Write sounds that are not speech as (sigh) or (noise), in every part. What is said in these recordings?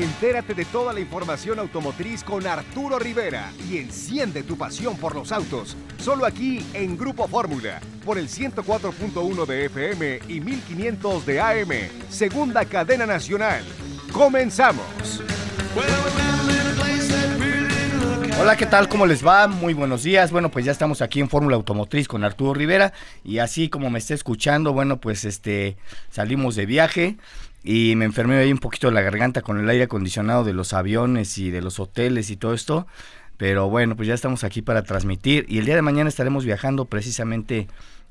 Entérate de toda la información automotriz con Arturo Rivera y enciende tu pasión por los autos. Solo aquí en Grupo Fórmula, por el 104.1 de FM y 1500 de AM, segunda cadena nacional. Comenzamos. Hola, ¿qué tal? ¿Cómo les va? Muy buenos días. Bueno, pues ya estamos aquí en Fórmula Automotriz con Arturo Rivera y así como me está escuchando, bueno, pues este salimos de viaje y me enfermé ahí un poquito de la garganta con el aire acondicionado de los aviones y de los hoteles y todo esto. Pero bueno, pues ya estamos aquí para transmitir y el día de mañana estaremos viajando precisamente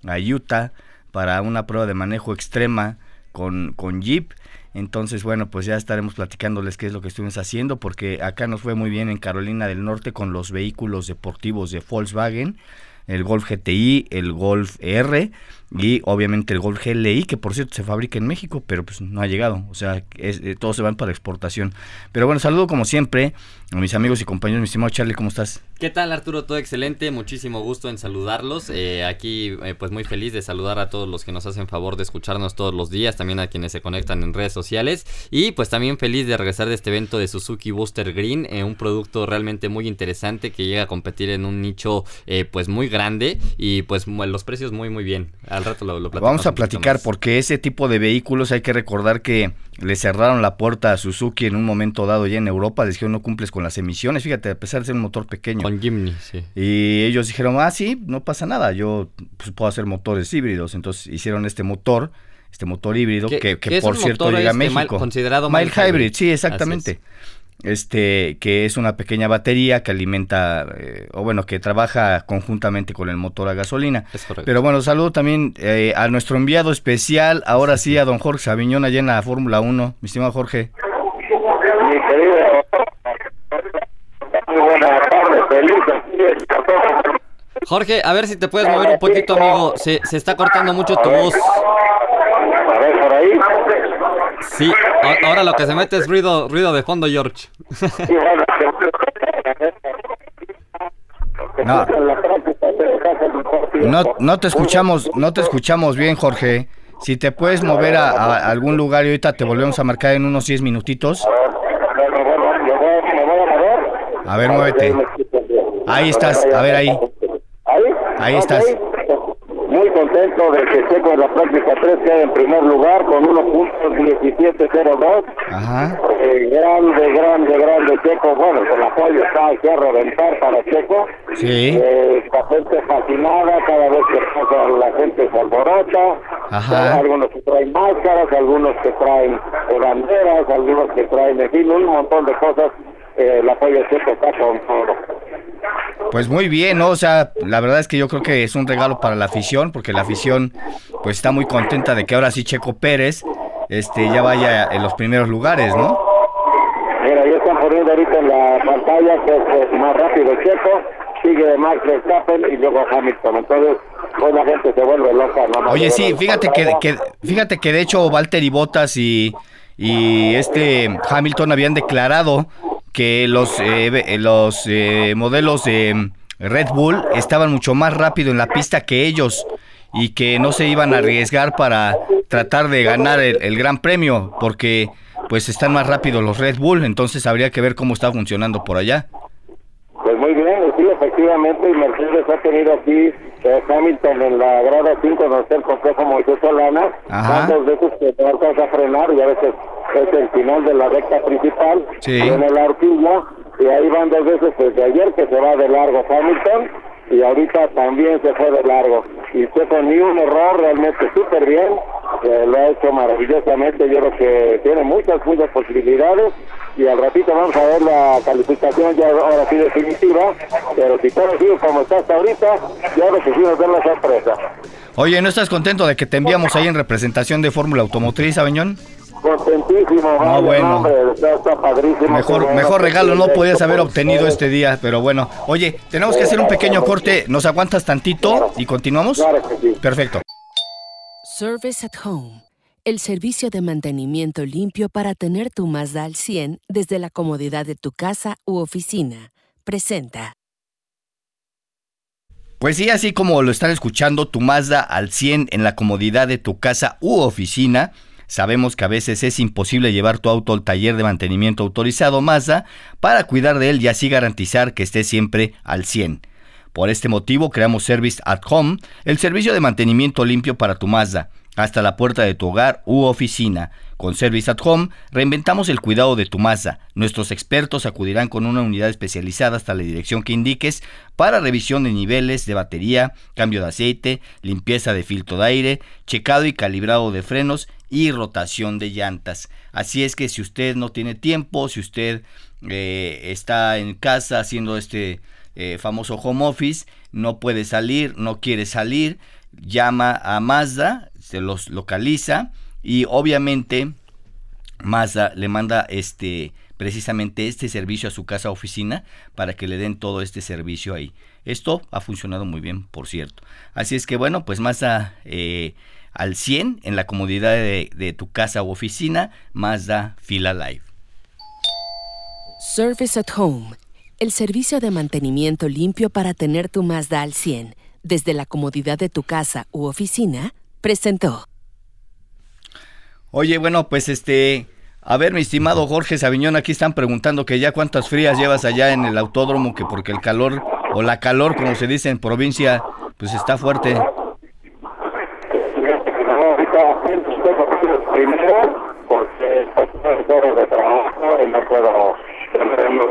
a Utah para una prueba de manejo extrema con, con Jeep. Entonces, bueno, pues ya estaremos platicándoles qué es lo que estuvimos haciendo, porque acá nos fue muy bien en Carolina del Norte con los vehículos deportivos de Volkswagen, el Golf GTI, el Golf R y obviamente el Golf GLI, que por cierto se fabrica en México, pero pues no ha llegado, o sea, es, eh, todos se van para exportación. Pero bueno, saludo como siempre a mis amigos y compañeros, mi estimado Charlie, ¿cómo estás? ¿Qué tal Arturo? Todo excelente, muchísimo gusto en saludarlos. Eh, aquí eh, pues muy feliz de saludar a todos los que nos hacen favor de escucharnos todos los días, también a quienes se conectan en redes sociales y pues también feliz de regresar de este evento de Suzuki Booster Green, un producto realmente muy interesante que llega a competir en un nicho pues muy grande y pues los precios muy muy bien. Al rato lo, lo Vamos a platicar porque ese tipo de vehículos hay que recordar que le cerraron la puerta a Suzuki en un momento dado ya en Europa, les dijeron no cumples con las emisiones, fíjate, a pesar de ser un motor pequeño. Con Jimny, sí. Y ellos dijeron, ah, sí, no pasa nada, yo pues, puedo hacer motores híbridos, entonces hicieron este motor, este motor híbrido, que, por cierto llega a este México. considerado mild, hybrid, sí, exactamente. este que es una pequeña batería que alimenta eh, o bueno que trabaja conjuntamente con el motor a gasolina. Pero bueno saludo también eh, a nuestro enviado especial ahora sí a don Jorge Sabiñón allá en la Fórmula 1 mi estimado Jorge. Mi querido Jorge, a ver si te puedes mover un poquito, amigo. Se, se está cortando mucho tu voz. A ver, por ahí. Sí, ahora lo que se mete es ruido, ruido de fondo, George. No. no, te escuchamos, no te escuchamos bien, Jorge. Si te puedes mover a, algún lugar y ahorita te volvemos a marcar en unos 10 minutitos. A ver, muévete. Ahí estás, a ver ahí. Ahí estás muy contento de que Checo en la práctica 3 quede en primer lugar con 1.1702. Ajá. Eh, grande, grande, grande Checo. Bueno, el apoyo está aquí a reventar para Checo. Sí. Eh, la gente fascinada, cada vez que pasa la gente se alborota. Ajá. Algunos que traen máscaras, algunos que traen banderas, algunos que traen, en fin, un montón de cosas. Eh, el apoyo Checo está con todo. Pues muy bien, ¿no? O sea, la verdad es que yo creo que es un regalo para la afición, porque la afición pues está muy contenta de que ahora sí Checo Pérez este ya vaya en los primeros lugares, ¿no? Mira, ya están poniendo ahorita en la pantalla que es más rápido Checo, sigue Max Verstappen y luego Hamilton. Entonces, pues la gente se vuelve loca. ¿no? Oye, sí, fíjate que, que, fíjate que de hecho Valtteri Bottas y, y este Hamilton habían declarado que los, eh, los eh, modelos de Red Bull estaban mucho más rápido en la pista que ellos y que no se iban a arriesgar para tratar de ganar el, gran premio porque pues están más rápidos los Red Bull, entonces habría que ver cómo está funcionando por allá. Pues muy bien, sí, efectivamente, Mercedes ha tenido aquí Hamilton en la grada 5 donde está el complejo Moisés Solana, dos veces que no alcanza a frenar y a veces es el final de la recta principal, sí. en el horquilla, y ahí van dos veces desde ayer que se va de largo Hamilton, y ahorita también se fue de largo. Y fue ni un error, realmente súper bien, lo ha hecho maravillosamente, yo creo que tiene muchas, muchas posibilidades, y al ratito vamos a ver la calificación ya ahora sí definitiva, pero si todo sigue como está hasta ahorita, ya ahora sí nos la sorpresa. Oye, ¿no estás contento de que te enviamos ahí en representación de Fórmula Automotriz, Abeñón? Contentísimo, no, bueno. está, padrísimo. Mejor, mejor regalo no podías haber obtenido este día, pero bueno. Oye, tenemos que hacer un pequeño corte. ¿Nos aguantas tantito y continuamos? Claro que sí. Perfecto. Service at Home. El servicio de mantenimiento limpio para tener tu Mazda al 100 desde la comodidad de tu casa u oficina. Presenta. Pues sí, así como lo están escuchando, tu Mazda al 100 en la comodidad de tu casa u oficina Sabemos que a veces es imposible llevar tu auto al taller de mantenimiento autorizado Mazda para cuidar de él y así garantizar que esté siempre al 100. Por este motivo creamos Service at Home, el servicio de mantenimiento limpio para tu Mazda, hasta la puerta de tu hogar u oficina. Con Service at Home reinventamos el cuidado de tu Mazda. Nuestros expertos acudirán con una unidad especializada hasta la dirección que indiques para revisión de niveles de batería, cambio de aceite, limpieza de filtro de aire, checado y calibrado de frenos y rotación de llantas. Así es que si usted no tiene tiempo, si usted eh, está en casa haciendo este eh, famoso home office, no puede salir, no quiere salir, llama a Mazda, se los localiza y obviamente Mazda le manda este precisamente este servicio a su casa oficina para que le den todo este servicio ahí. Esto ha funcionado muy bien, por cierto. Así es que bueno, pues Mazda eh, al 100 en la comodidad de, de tu casa u oficina, Mazda Fila Live. Service at Home el servicio de mantenimiento limpio para tener tu Mazda al 100 desde la comodidad de tu casa u oficina, presentó. Oye, bueno, pues este, a ver, mi estimado Jorge Sabiñón, aquí están preguntando que ya cuántas frías llevas allá en el autódromo, que porque el calor, o la calor, como se dice en provincia, pues está fuerte. Primero, porque de trabajo no puedo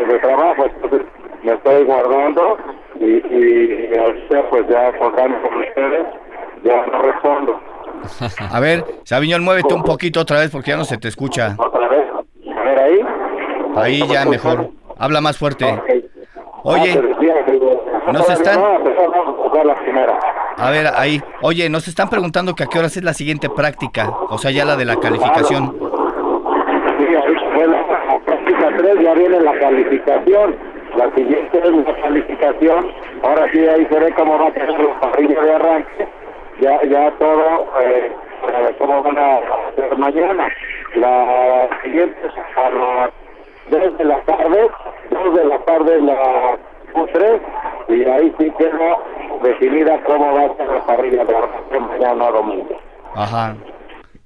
de trabajo, entonces me estoy guardando y, y ahorita pues ya contando con ustedes, ya no respondo. (laughs) A ver, Sabiñón, muévete un poquito otra vez porque ya no se te escucha. Otra vez, a ver ahí. Ahí ya mejor, habla más fuerte. Oye, ah, nos están... A ver, ahí. Oye, nos están preguntando que a qué horas es la siguiente práctica, o sea, ya la de la calificación. Sí, la práctica 3, ya viene la calificación. La siguiente es la calificación. Ahora sí, ahí se ve cómo va a quedar la parrilla de arranque. Ya, ya todo, eh, cómo van a hacer mañana. La siguiente es a las 2 de la tarde, 2 de la tarde la Q3, y ahí sí queda definida cómo va a ser la parrilla de arranque mañana domingo. Ajá.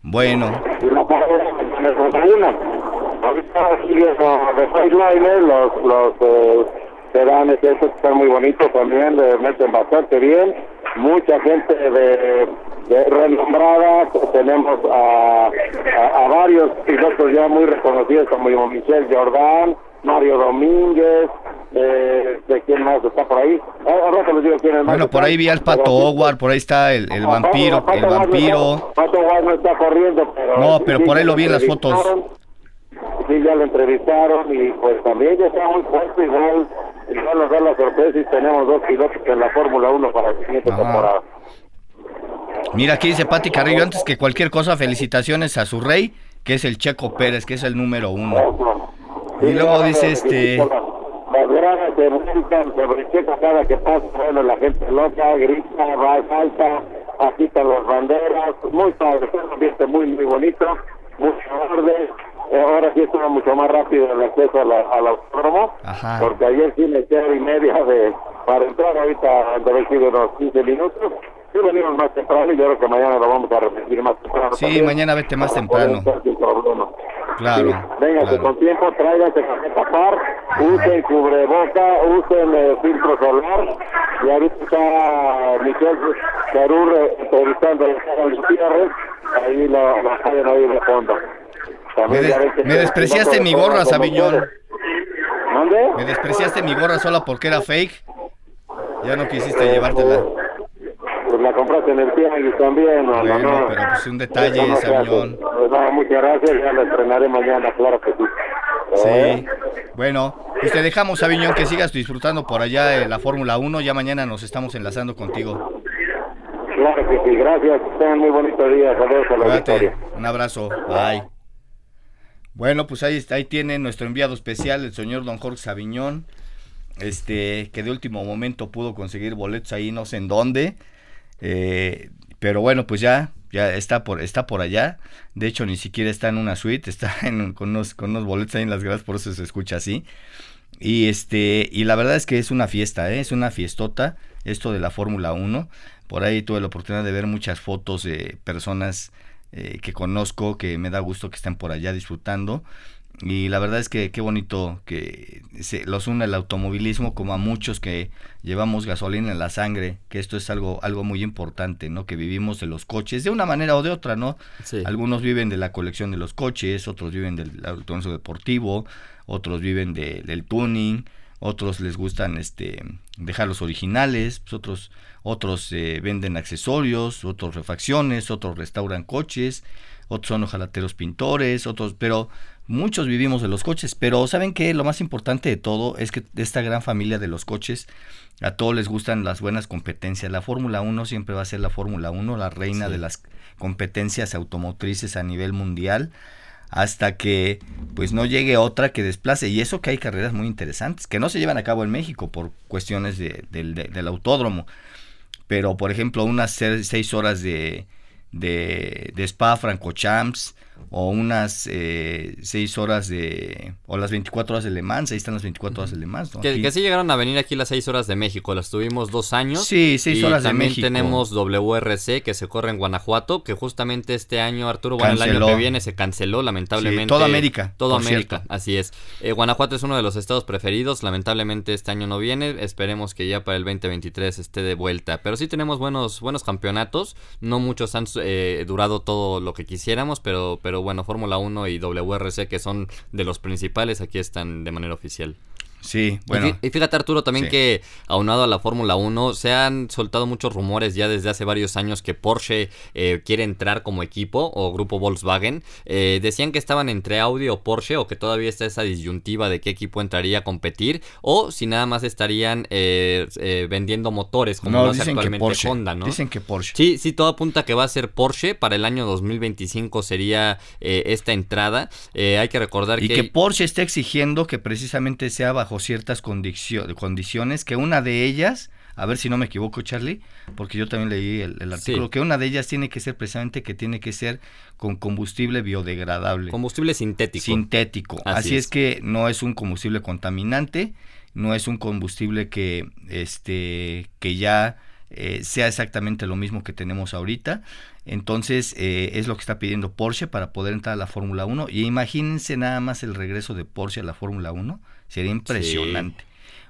Bueno. Y la parrilla mañana ahorita siguen los los, los eh, sedanes estos están muy bonitos también, le meten bastante bien, mucha gente de, de renombrada, tenemos a, a, varios pilotos ya muy reconocidos como Michel Jordan, Mario Domínguez, eh, de quién más está por ahí. Ahora les digo quién es Bueno, por ahí vi al Pato Howard, por ahí está el, el vampiro, el vampiro. Pato Howard no está corriendo, pero... No, pero por ahí lo vi en las fotos sí, ya lo entrevistaron y pues también ya está muy fuerte, igual, igual nos da la sorpresa y tenemos dos pilotos en la Fórmula 1 para la siguiente temporada. Mira, aquí dice Pati Carrillo, antes que cualquier cosa, felicitaciones a su rey, que es el Checo Pérez, que es el número uno. y luego dice este... Las gradas se brincan sobre Checo cada que pasa, bueno, la gente loca, grita, va, salta, agitan las banderas, muy padre, un ambiente muy, muy bonito, mucho orden, ahora sí estuvo mucho más rápido el acceso a la, al autódromo, porque ayer sí me eché y media de para entrar, ahorita debe haber sido unos 15 minutos. Sí venimos más temprano y yo creo que mañana lo vamos a repetir más temprano. Sí, mañana vete más temprano. Claro. Sí, con tiempo, tráigase cajeta par, usen cubreboca, usen eh, filtro solar. Y ahorita está Michelle Carur eh, entrevistando a Gutiérrez, ahí lo, lo pueden oír de fondo. Me, despreciaste mi gorra, Sabiñón. ¿Dónde? Me despreciaste mi gorra solo porque era fake. Ya no quisiste llevártela. Pues la compraste en el tianguis también, no, bueno, no, pero pues un detalle, Sabiñón. Pues muchas gracias, ya la estrenaré mañana, claro que sí. Sí, ¿Eh? bueno, pues te dejamos, Sabiñón, que sigas disfrutando por allá de la Fórmula 1. Ya mañana nos estamos enlazando contigo. Claro que sí, gracias. Tengan muy bonito día. Saludos a la. Un abrazo. Bye. Bueno, pues ahí, ahí tiene nuestro enviado especial, el señor don Jorge Sabiñón, este, que de último momento pudo conseguir boletos ahí no sé en dónde, eh, pero bueno, pues ya, ya está por, está por allá, de hecho ni siquiera está en una suite, está (laughs) con, unos, con unos boletos ahí en las gradas, por eso se escucha así, y este, y la verdad es que es una fiesta, ¿eh? es una fiestota, esto de la Fórmula 1, por ahí tuve la oportunidad de ver muchas fotos de personas eh, que conozco, que me da gusto que estén por allá disfrutando. Y la verdad es que qué bonito que se los une el automovilismo como a muchos que llevamos gasolina en la sangre, que esto es algo algo muy importante, ¿no? Que vivimos de los coches de una manera o de otra, ¿no? Algunos viven de la colección de los coches, otros viven del automovilismo deportivo, otros viven del tuning, otros les gustan este dejar los originales, pues otros otros eh, venden accesorios, otros refacciones, otros restauran coches, otros son ojalateros pintores, otros, pero muchos vivimos de los coches, pero ¿saben qué? Lo más importante de todo es que esta gran familia de los coches, a todos les gustan las buenas competencias. La Fórmula 1 siempre va a ser la Fórmula 1, la reina de las competencias automotrices a nivel mundial hasta que pues no llegue otra que desplace. Y eso que hay carreras muy interesantes, que no se llevan a cabo en México por cuestiones de, del autódromo. Pero por ejemplo, unas seis horas de, de, de Spa Francochamps o unas eh, seis horas de, o las 24 horas de Le Mans, ahí están las 24 horas de Le Mans. Que, que, sí llegaron a venir aquí las seis horas de México, las tuvimos dos años. Sí, seis horas de México. También tenemos WRC que se corre en Guanajuato, que justamente este año, Arturo, bueno, el año que viene se canceló, lamentablemente. toda América. Toda América, así es. Eh, Guanajuato es uno de los estados preferidos, lamentablemente este año no viene, esperemos que ya para el 2023 esté de vuelta. Pero sí tenemos buenos, buenos campeonatos, no muchos han eh, durado todo lo que quisiéramos, pero, pero bueno, Fórmula 1 y WRC, que son de los principales, aquí están de manera oficial. Sí, bueno. Y fíjate Arturo también que aunado a la Fórmula 1 se han soltado muchos rumores ya desde hace varios años que Porsche eh, quiere entrar como equipo o grupo Volkswagen. Eh, decían que estaban entre Audi o Porsche o que todavía está esa disyuntiva de qué equipo entraría a competir o si nada más estarían eh, vendiendo motores como no, lo hace actualmente Honda, ¿no? Dicen que Porsche. Sí, sí, todo apunta que va a ser Porsche para el año 2025 sería esta entrada. hay que recordar y que... que Porsche está exigiendo que precisamente sea bajo ciertas condiciones, que una de ellas, a ver si no me equivoco Charlie, porque yo también leí el, artículo, que una de ellas tiene que ser precisamente que tiene que ser con combustible biodegradable. Combustible sintético. Sintético. Así, es. que no es un combustible contaminante, no es un combustible que, este, que ya eh, sea exactamente lo mismo que tenemos ahorita. Entonces eh, es lo que está pidiendo Porsche para poder entrar a la Fórmula 1. Y imagínense nada más el regreso de Porsche a la Fórmula 1. Sería impresionante.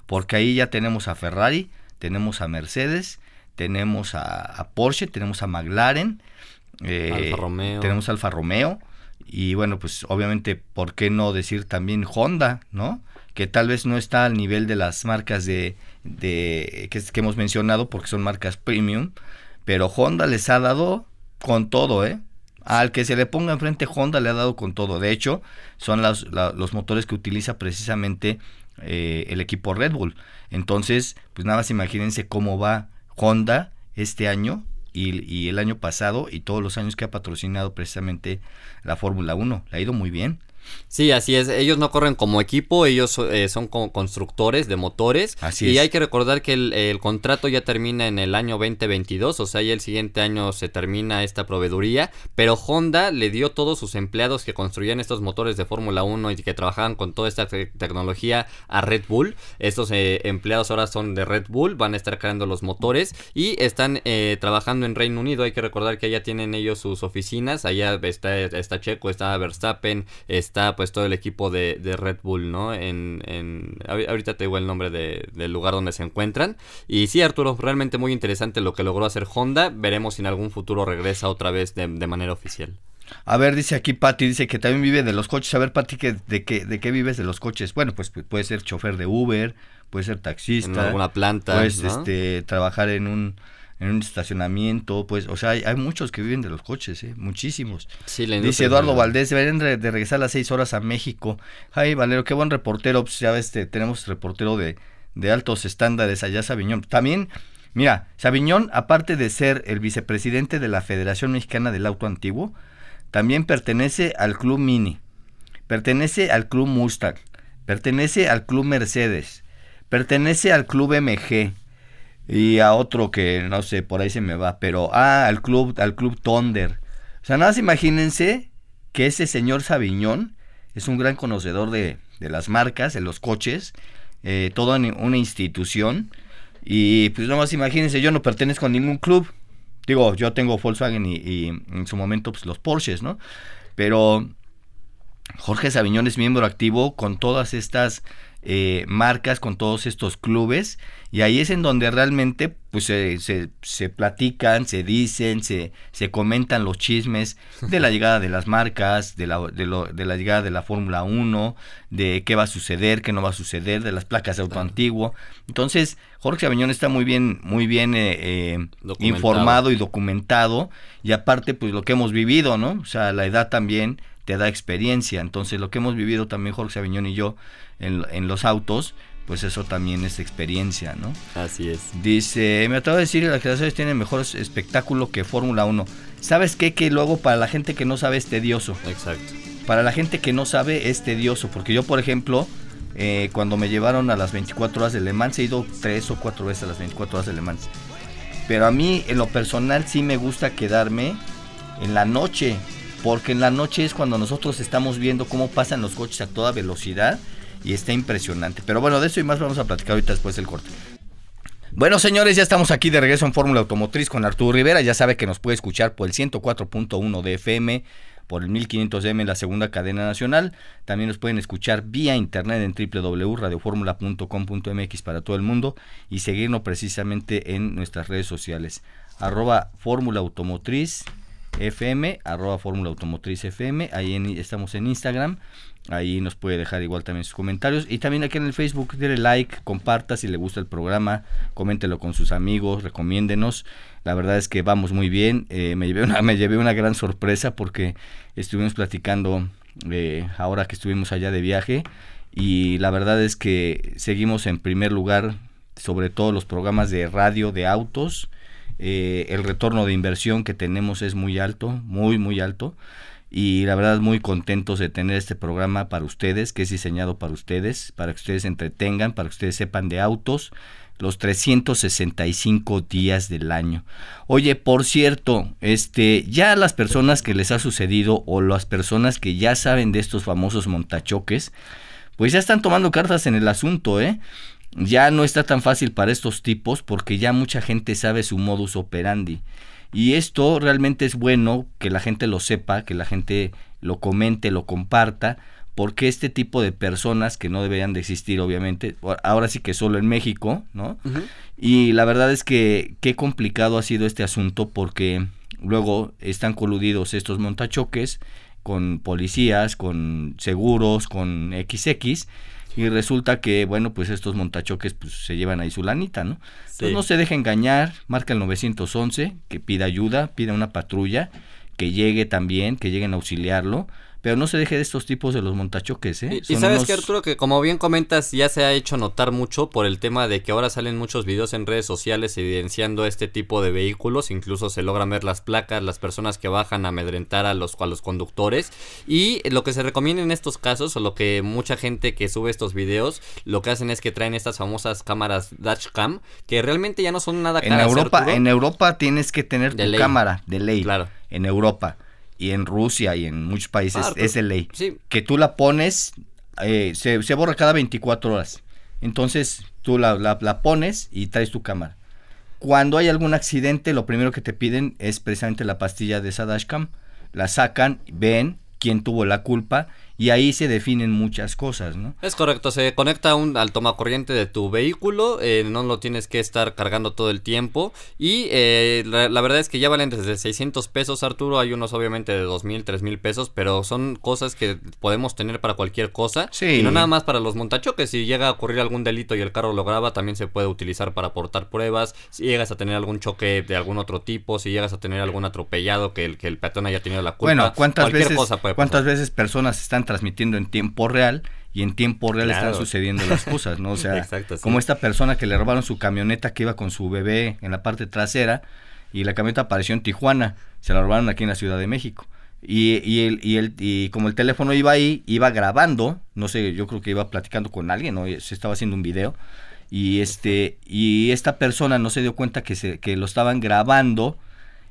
Porque ahí ya tenemos a Ferrari, tenemos a Mercedes, tenemos a, Porsche, tenemos a McLaren, eh, Alfa Romeo. tenemos Alfa Romeo. Y bueno, pues obviamente, ¿por qué no decir también Honda, no? Que tal vez no está al nivel de las marcas de, de que, que hemos mencionado porque son marcas premium, pero Honda les ha dado con todo, ¿eh? Al que se le ponga enfrente Honda le ha dado con todo. De hecho, son los motores que utiliza precisamente eh, el equipo Red Bull. Entonces, pues nada más imagínense cómo va Honda este año y, y el año pasado y todos los años que ha patrocinado precisamente la Fórmula 1. Le ha ido muy bien. Sí, así es. Ellos no corren como equipo, ellos eh, son como constructores de motores. Así y es. hay que recordar que el, contrato ya termina en el año 2022, o sea, ya el siguiente año se termina esta proveeduría. Pero Honda le dio todos sus empleados que construían estos motores de Fórmula 1 y que trabajaban con toda esta tecnología a Red Bull. Estos eh, empleados ahora son de Red Bull, van a estar creando los motores y están eh, trabajando en Reino Unido. Hay que recordar que allá tienen ellos sus oficinas. Allá está, está Checo, está Verstappen, está está pues todo el equipo de, Red Bull, ¿no? En, en, ahorita te digo el nombre del lugar donde se encuentran. Y sí, Arturo, realmente muy interesante lo que logró hacer Honda. Veremos si en algún futuro regresa otra vez de, manera oficial. A ver, dice aquí Patti, dice que también vive de los coches. A ver, Patti, ¿de qué, ¿de qué vives de los coches? Bueno, pues puede ser chofer de Uber, puede ser taxista. En alguna planta. Puedes este, trabajar en un en un estacionamiento, pues, o sea, hay, muchos que viven de los coches, ¿eh? muchísimos. Dice Eduardo Valdés, deberían de, regresar a las seis horas a México. Ay, Valero, qué buen reportero, pues ya ves, tenemos reportero de, de altos estándares allá, Sabiñón. También, mira, Sabiñón, aparte de ser el vicepresidente de la Federación Mexicana del Auto Antiguo, también pertenece al Club Mini, pertenece al Club Mustang, pertenece al Club Mercedes, pertenece al Club MG, y a otro que no sé, por ahí se me va, pero ah, al club, al club Thunder. O sea, nada más imagínense que ese señor Sabiñón es un gran conocedor de, de las marcas, de los coches, eh, toda una institución. Y pues nada más imagínense, yo no pertenezco a ningún club, digo, yo tengo Volkswagen y, en su momento pues los Porsches, ¿no? Pero Jorge Sabiñón es miembro activo con todas estas eh, marcas, con todos estos clubes, y ahí es en donde realmente pues se, se, platican, se dicen, se, se comentan los chismes de la (laughs) llegada de las marcas, de la, de, lo, de la llegada de la Fórmula 1, de qué va a suceder, qué no va a suceder, de las placas de auto antiguo. Entonces, Jorge Sabiñón está muy bien, muy bien eh, eh, informado y documentado, y aparte, pues lo que hemos vivido, ¿no? O sea, la edad también te da experiencia. Entonces, lo que hemos vivido también Jorge Aviñón y yo en, en, los autos, pues eso también es experiencia, ¿no? Así es. Dice, me atrevo a decir que las generaciones tienen mejor espectáculo que Fórmula 1. ¿Sabes qué? Que luego para la gente que no sabe es tedioso. Exacto. Para la gente que no sabe es tedioso, porque yo, por ejemplo, eh, cuando me llevaron a las 24 horas de Le Mans, he ido tres o cuatro veces a las 24 horas de Le Mans. Pero a mí, en lo personal, sí me gusta quedarme en la noche porque en la noche es cuando nosotros estamos viendo cómo pasan los coches a toda velocidad y está impresionante. Pero bueno, de eso y más vamos a platicar ahorita después del corte. Bueno, señores, ya estamos aquí de regreso en Fórmula Automotriz con Arturo Rivera. Ya sabe que nos puede escuchar por el 104.1 de FM, por el 1500M en la segunda cadena nacional. También nos pueden escuchar vía internet en www.radioformula.com.mx para todo el mundo y seguirnos precisamente en nuestras redes sociales. Arroba Fórmula Automotriz FM, arroba Fórmula Automotriz FM, ahí estamos en Instagram, ahí nos puede dejar igual también sus comentarios. Y también aquí en el Facebook, dele like, comparta si le gusta el programa, coméntelo con sus amigos, recomiéndenos, la verdad es que vamos muy bien, eh, me, llevé una, (laughs) me llevé una gran sorpresa porque estuvimos platicando eh, ahora que estuvimos allá de viaje. Y la verdad es que seguimos en primer lugar sobre todo los programas de radio de autos, eh, el retorno de inversión que tenemos es muy alto, muy, muy alto. Y la verdad muy contentos de tener este programa para ustedes, que es diseñado para ustedes, para que ustedes se entretengan, para que ustedes sepan de autos los 365 días del año. Oye, por cierto, este, ya las personas que les ha sucedido o las personas que ya saben de estos famosos montachoques, pues ya están tomando cartas en el asunto, ¿eh? Ya no está tan fácil para estos tipos porque ya mucha gente sabe su modus operandi. Y esto realmente es bueno que la gente lo sepa, que la gente lo comente, lo comparta, porque este tipo de personas que no deberían de existir, obviamente, ahora sí que solo en México, ¿no? Y la verdad es que qué complicado ha sido este asunto porque luego están coludidos estos montachoques con policías, con seguros, con XX y resulta que, bueno, pues estos montachoques pues, se llevan ahí su lanita, ¿no? Entonces no se deje engañar, marca el 911, que pida ayuda, pida una patrulla, que llegue también, que lleguen a auxiliarlo, pero no se deje de estos tipos de los montachoques, ¿eh? Y, sabes que Arturo, que como bien comentas, ya se ha hecho notar mucho por el tema de que ahora salen muchos videos en redes sociales evidenciando este tipo de vehículos, incluso se logran ver las placas, las personas que bajan a amedrentar a los, a los conductores, y lo que se recomienda en estos casos, o lo que mucha gente que sube estos videos, lo que hacen es que traen estas famosas cámaras dashcam, que realmente ya no son nada caras. En Europa, en Europa tienes que tener tu cámara de ley. Claro. En Europa y en Rusia y en muchos países es de ley. Que tú la pones, eh, se, se, borra cada 24 horas. Entonces tú la, la, pones y traes tu cámara. Cuando hay algún accidente, lo primero que te piden es precisamente la pastilla de esa dashcam. La sacan, ven quién tuvo la culpa y ahí se definen muchas cosas, ¿no? Es correcto, se conecta un, al tomacorriente de tu vehículo, eh, no lo tienes que estar cargando todo el tiempo. Y eh, la, verdad es que ya valen desde 600 pesos, Arturo, hay unos obviamente de 2.000, 3.000 pesos, pero son cosas que podemos tener para cualquier cosa. Sí. y no nada más para los montachoques, si llega a ocurrir algún delito y el carro lo graba, también se puede utilizar para aportar pruebas, si llegas a tener algún choque de algún otro tipo, si llegas a tener algún atropellado que el, que el peatón haya tenido la culpa, bueno, ¿cuántas veces, ¿cuántas veces personas están transmitiendo en tiempo real y en tiempo real están sucediendo las (laughs) cosas, ¿no? O sea, como esta persona que le robaron su camioneta que iba con su bebé en la parte trasera y la camioneta apareció en Tijuana, se la robaron aquí en la Ciudad de México. Y, y, el, y, el, y como el teléfono iba ahí, iba grabando, no sé, yo creo que iba platicando con alguien, o se estaba haciendo un video, y este, y esta persona no se dio cuenta que, se, que lo estaban grabando,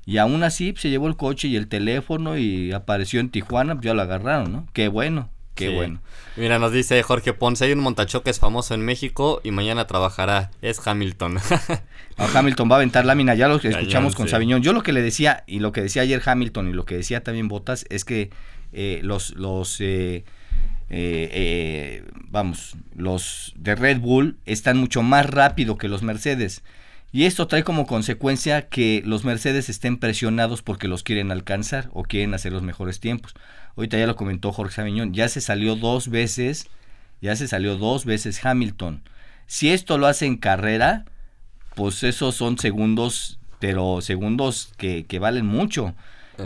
y aún así se llevó el coche y el teléfono y apareció en Tijuana, pues ya lo agarraron, ¿no? Qué bueno, Qué bueno. Mira, nos dice Jorge Ponce, hay un montachoques famoso en México y mañana trabajará. Es Hamilton. (laughs) Hamilton va a aventar lámina, ya lo que escuchamos con Sabiñón. Yo lo que le decía, y lo que decía ayer Hamilton y lo que decía también Botas, es que eh, los, los eh, eh, vamos, los de Red Bull están mucho más rápido que los Mercedes. Y esto trae como consecuencia que los Mercedes estén presionados porque los quieren alcanzar o quieren hacer los mejores tiempos. Ahorita ya lo comentó Jorge Sabiñón, ya se salió dos veces, ya se salió dos veces Hamilton. Si esto lo hace en carrera, pues esos son segundos, pero segundos que, que valen mucho.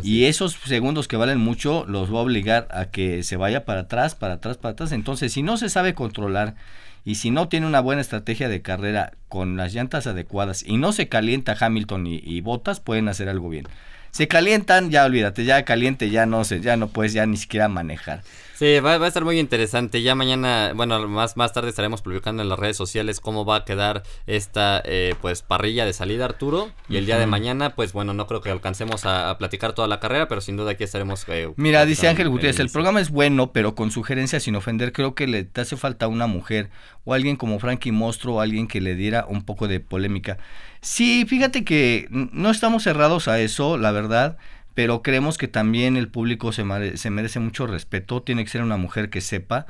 y esos segundos que valen mucho los va a obligar a que se vaya para atrás, para atrás, para atrás. Entonces, si no se sabe controlar y si no tiene una buena estrategia de carrera con las llantas adecuadas y no se calienta Hamilton y, Botas, pueden hacer algo bien. Se calientan, ya olvídate, ya caliente, ya no sé, ya no puedes ya ni siquiera manejar. Sí, va, a estar muy interesante. Ya mañana, bueno, más, más tarde estaremos publicando en las redes sociales cómo va a quedar esta eh, pues parrilla de salida, Arturo. Y el día de mañana, pues bueno, no creo que alcancemos a, platicar toda la carrera, pero sin duda aquí estaremos. Eh, Mira, dice Ángel Gutiérrez, el programa es bueno, pero con sugerencias sin ofender, creo que le hace falta una mujer o alguien como Frankie Mostro o alguien que le diera un poco de polémica. Sí, fíjate que no estamos cerrados a eso, la verdad pero creemos que también el público se, merece mucho respeto, tiene que ser una mujer que sepa,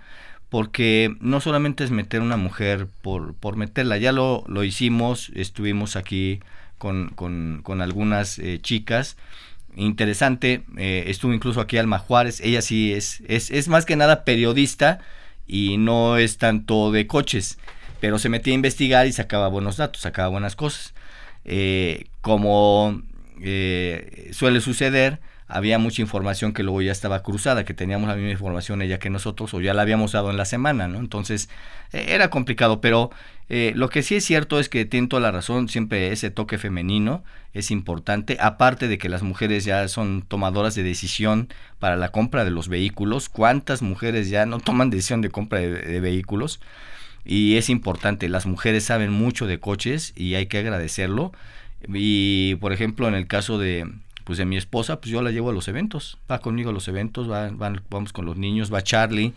porque no solamente es meter una mujer por, por meterla, ya lo, lo hicimos, estuvimos aquí con, con, algunas eh, chicas, interesante, eh, estuvo incluso aquí Alma Juárez, ella sí es, es, es más que nada periodista y no es tanto de coches, pero se metía a investigar y sacaba buenos datos, sacaba buenas cosas. Eh, como eh, suele suceder, había mucha información que luego ya estaba cruzada, que teníamos la misma información ella que nosotros o ya la habíamos dado en la semana, ¿no? Entonces eh, era complicado, pero eh, lo que sí es cierto es que tiene toda la razón, siempre ese toque femenino es importante, aparte de que las mujeres ya son tomadoras de decisión para la compra de los vehículos, ¿cuántas mujeres ya no toman decisión de compra de vehículos? Y es importante, las mujeres saben mucho de coches y hay que agradecerlo y por ejemplo, en el caso de pues de mi esposa, pues yo la llevo a los eventos, va conmigo a los eventos, va, vamos con los niños, va Charlie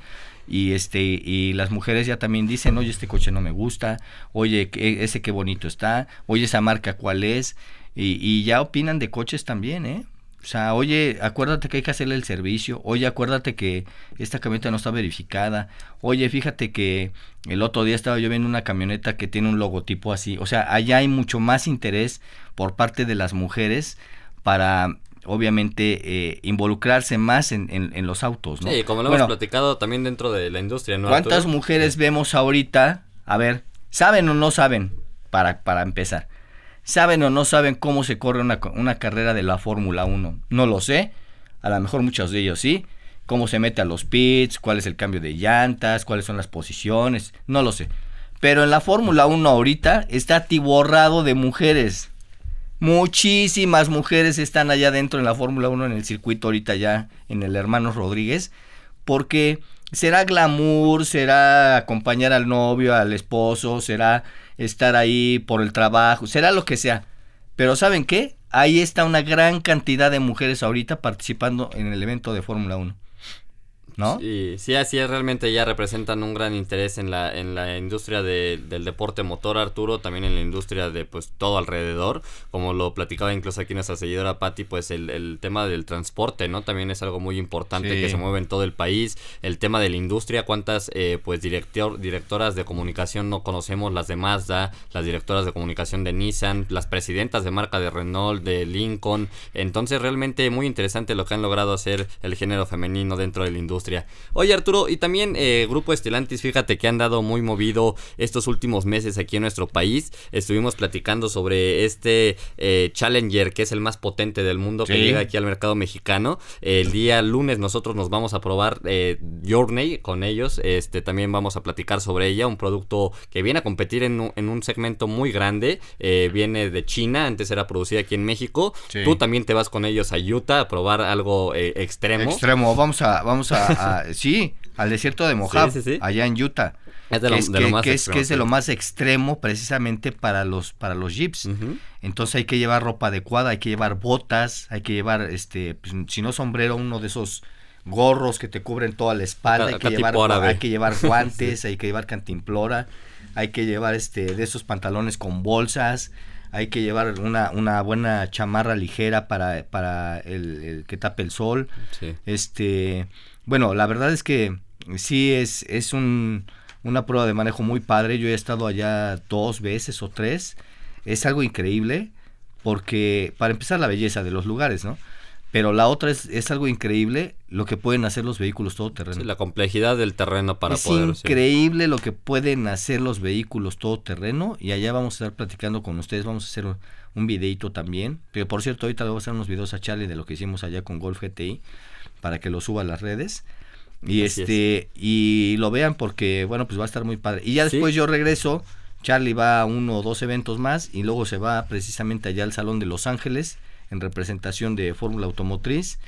y este y las mujeres ya también dicen, "Oye, este coche no me gusta, oye, ese qué bonito está, oye, esa marca cuál es." Y, y ya opinan de coches también, ¿eh? O sea, oye, acuérdate que hay que hacerle el servicio. Oye, acuérdate que esta camioneta no está verificada. Oye, fíjate que el otro día estaba yo viendo una camioneta que tiene un logotipo así. O sea, allá hay mucho más interés por parte de las mujeres para obviamente eh, involucrarse más en, en, los autos. ¿no? Sí, como lo hemos platicado también dentro de la industria. ¿no, ¿Cuántas mujeres vemos ahorita? A ver, ¿saben o no saben? Para, para empezar ¿Saben o no saben cómo se corre una, carrera de la Fórmula 1? No lo sé. A lo mejor muchos de ellos sí. Cómo se mete a los pits, cuál es el cambio de llantas, cuáles son las posiciones. No lo sé. Pero en la Fórmula 1 ahorita está atiborrado de mujeres. Muchísimas mujeres están allá dentro en la Fórmula 1 en el circuito ahorita ya en el Hermanos Rodríguez. Porque será glamour, será acompañar al novio, al esposo, será estar ahí por el trabajo, será lo que sea. Pero ¿saben qué? Ahí está una gran cantidad de mujeres ahorita participando en el evento de Fórmula 1. ¿No? Sí, sí, así es, realmente ya representan un gran interés en la, en la industria del deporte motor, Arturo, también en la industria de pues todo alrededor, como lo platicaba incluso aquí nuestra seguidora Patti, pues el, el, tema del transporte, ¿no? También es algo muy importante que se mueve en todo el país, el tema de la industria, cuántas eh, pues director, directoras de comunicación no conocemos, las de Mazda, las directoras de comunicación de Nissan, las presidentas de marca de Renault, de Lincoln, entonces realmente muy interesante lo que han logrado hacer el género femenino dentro de la industria Oye Arturo, y también eh, Grupo Estelantis, fíjate que han dado muy movido estos últimos meses aquí en nuestro país. Estuvimos platicando sobre este eh, Challenger, que es el más potente del mundo, que llega aquí al mercado mexicano. El día lunes nosotros nos vamos a probar eh, Journey con ellos. Este También vamos a platicar sobre ella, un producto que viene a competir en un, segmento muy grande. viene de China, antes era producida aquí en México. Tú también te vas con ellos a Utah a probar algo extremo. Extremo, vamos a, vamos a, sí, al desierto de Mojave, allá en Utah. Es de lo, que, es, que, es, de lo más extremo precisamente para los para los jeeps. Entonces hay que llevar ropa adecuada, hay que llevar botas, hay que llevar este pues, si no sombrero uno de esos gorros que te cubren toda la espalda, hay que, llevar, hay que llevar guantes, hay que llevar cantimplora, hay que llevar este de esos pantalones con bolsas, hay que llevar una, una buena chamarra ligera para, para el, que tape el sol. Este, bueno, la verdad es que sí es, es un, una prueba de manejo muy padre. Yo he estado allá dos veces o tres. Es algo increíble porque, para empezar, la belleza de los lugares, ¿no? Pero la otra es, es algo increíble lo que pueden hacer los vehículos todoterreno. Sí, la complejidad del terreno para poder. Es increíble lo que pueden hacer los vehículos todoterreno y allá vamos a estar platicando con ustedes. Vamos a hacer un, videito también. Pero por cierto, ahorita le voy a hacer unos videos a Charlie de lo que hicimos allá con Golf GTI para que lo suba a las redes. Y este y lo vean porque bueno, pues va a estar muy padre. Y ya después yo regreso, Charlie va a uno o dos eventos más y luego se va precisamente allá al Salón de Los Ángeles en representación de Fórmula Automotriz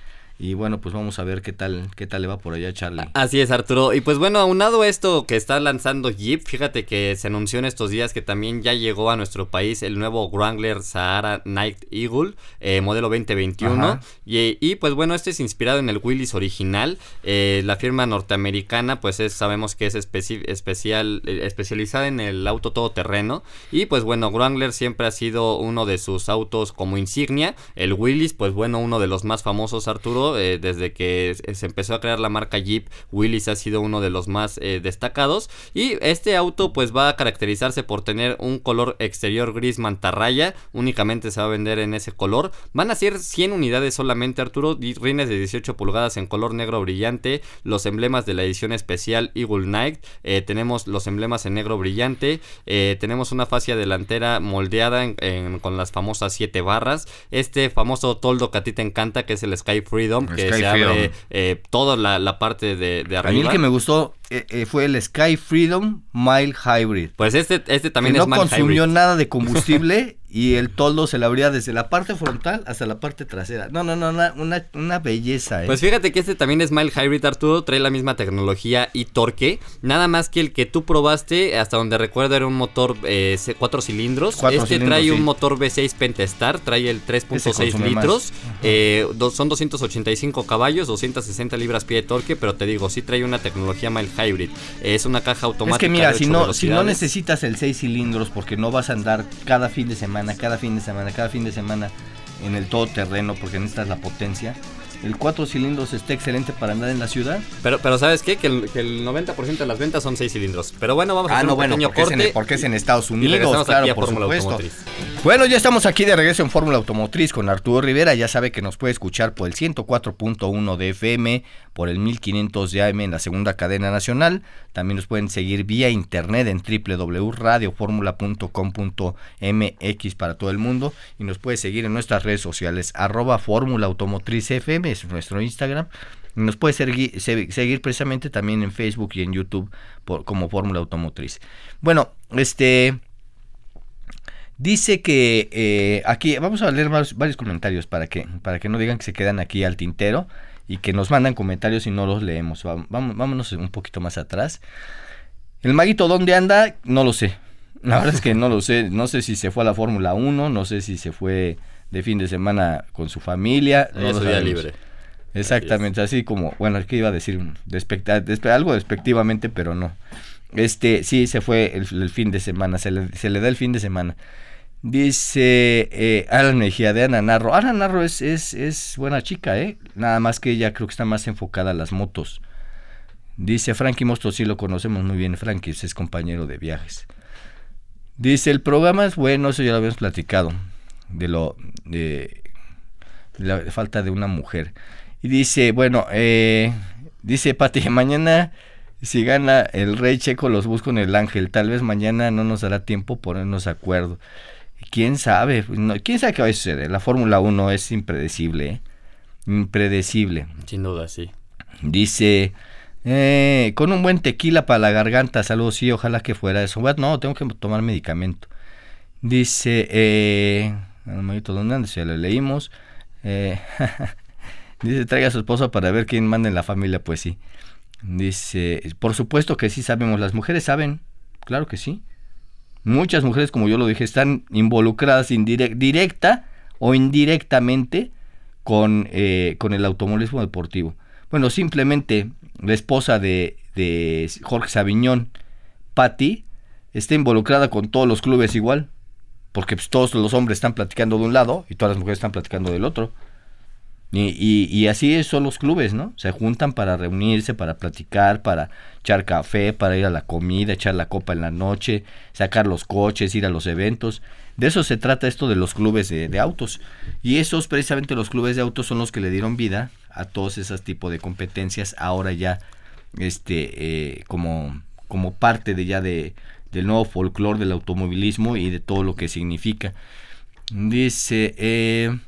y bueno, pues vamos a ver qué tal, qué tal le va por allá, Charlie. Así es, Arturo. Y pues bueno, aunado esto que está lanzando Jeep, fíjate que se anunció en estos días que también ya llegó a nuestro país el nuevo Wrangler Sahara Night Eagle, eh, modelo 2021. Y, y, pues bueno, este es inspirado en el Willys original. Eh, la firma norteamericana, pues es, sabemos que es especial, eh, especializada en el auto todoterreno. Y pues bueno, Wrangler siempre ha sido uno de sus autos como insignia. El Willys, pues bueno, uno de los más famosos, Arturo eh, desde que se empezó a crear la marca Jeep, Willys ha sido uno de los más eh, destacados. Y este auto pues va a caracterizarse por tener un color exterior gris mantarraya, únicamente se va a vender en ese color. Van a ser 100 unidades solamente, Arturo, rines de 18 pulgadas en color negro brillante, los emblemas de la edición especial Eagle Night, eh, tenemos los emblemas en negro brillante, tenemos una fascia delantera moldeada con las famosas 7 barras, este famoso toldo que a ti te encanta, que es el Sky Freedom, que se abre eh, toda la, parte de, de arriba. A mí el que me gustó eh, eh, fue el Sky Freedom Mile Hybrid. Pues este, este también es no consumió nada de combustible (laughs) y el toldo se le abría desde la parte frontal hasta la parte trasera. No, no, no, una, una, belleza. ¿eh? Pues fíjate que este también es Mile Hybrid Arturo, trae la misma tecnología y torque, nada más que el que tú probaste, hasta donde recuerdo era un motor eh, cuatro cilindros. este trae un motor V6 Pentastar, trae el 3.6 litros, eh, son 285 caballos, 260 libras pie de torque, pero te digo, sí trae una tecnología Mile Hybrid. Es una caja automática. Es que mira, si no, si no necesitas el 6 cilindros porque no vas a andar cada fin de semana cada fin de semana, cada fin de semana en el todoterreno porque necesitas la potencia. El cuatro cilindros está excelente para andar en la ciudad. Pero, pero ¿sabes qué? Que el, que el 90% de las ventas son seis cilindros. Pero bueno, vamos a ah, hacer un bueno, pequeño porque corte. Es en, porque es en Estados Unidos, claro, por supuesto. Bueno, ya estamos aquí de regreso en Fórmula Automotriz con Arturo Rivera. Ya sabe que nos puede escuchar por el 104.1 de FM, por el 1500 de AM en la segunda cadena nacional. También nos pueden seguir vía internet en www.radioformula.com.mx para todo el mundo. Y nos puede seguir en nuestras redes sociales, arroba Fórmula Automotriz FM, es nuestro Instagram. Nos puede seguir, precisamente también en Facebook y en YouTube como Fórmula Automotriz. Bueno, este... Dice que eh, aquí, vamos a leer varios, varios, comentarios para que, para que no digan que se quedan aquí al tintero y que nos mandan comentarios y no los leemos. Vámonos un poquito más atrás. El maguito, ¿dónde anda? No lo sé. La verdad es que no lo sé. No sé si se fue a la Fórmula 1, no sé si se fue de fin de semana con su familia. No lo libre. Exactamente, así, como, bueno, es que iba a decir algo despectivamente, pero no. Este, sí, se fue el, fin de semana, se le, se le da el fin de semana. Dice eh, Alan Mejía de Ana Narro. Ana Narro es, es, es, buena chica, ¿eh? Nada más que ella creo que está más enfocada a las motos. Dice Frankie Mosto, sí lo conocemos muy bien. Frankie es compañero de viajes. Dice, el programa es bueno, eso ya lo habíamos platicado. De lo. de, la falta de una mujer. Y dice, bueno, eh, dice Pati, (laughs) mañana si gana el Rey Checo los busco en el Ángel. Tal vez mañana no nos dará tiempo ponernos de acuerdo quién sabe, quién sabe qué va a suceder. La Fórmula 1 es impredecible, ¿eh? impredecible. Sin duda, sí. Dice, eh, con un buen tequila para la garganta, saludos, sí, ojalá que fuera eso. No, tengo que tomar medicamento. Dice, eh, ¿dónde andas? Ya lo leímos. Eh, (laughs) dice, traiga a su esposa para ver quién manda en la familia, pues sí. Dice, por supuesto que sí sabemos, las mujeres saben, claro que sí. Muchas mujeres, como yo lo dije, están involucradas directa o indirectamente con, eh, con el automovilismo deportivo. bueno, simplemente la esposa de, de Jorge Sabiñón, Patti, está involucrada con todos los clubes igual, porque pues, todos los hombres están platicando de un lado y todas las mujeres están platicando del otro. Y, y, así son los clubes, ¿no? Se juntan para reunirse, para platicar, para echar café, para ir a la comida, echar la copa en la noche, sacar los coches, ir a los eventos. De eso se trata esto de los clubes de, autos. Y esos, precisamente los clubes de autos, son los que le dieron vida a todos esos tipos de competencias, ahora ya este eh, como, como parte de ya de, del nuevo folclore del automovilismo y de todo lo que significa. Dice... Eh,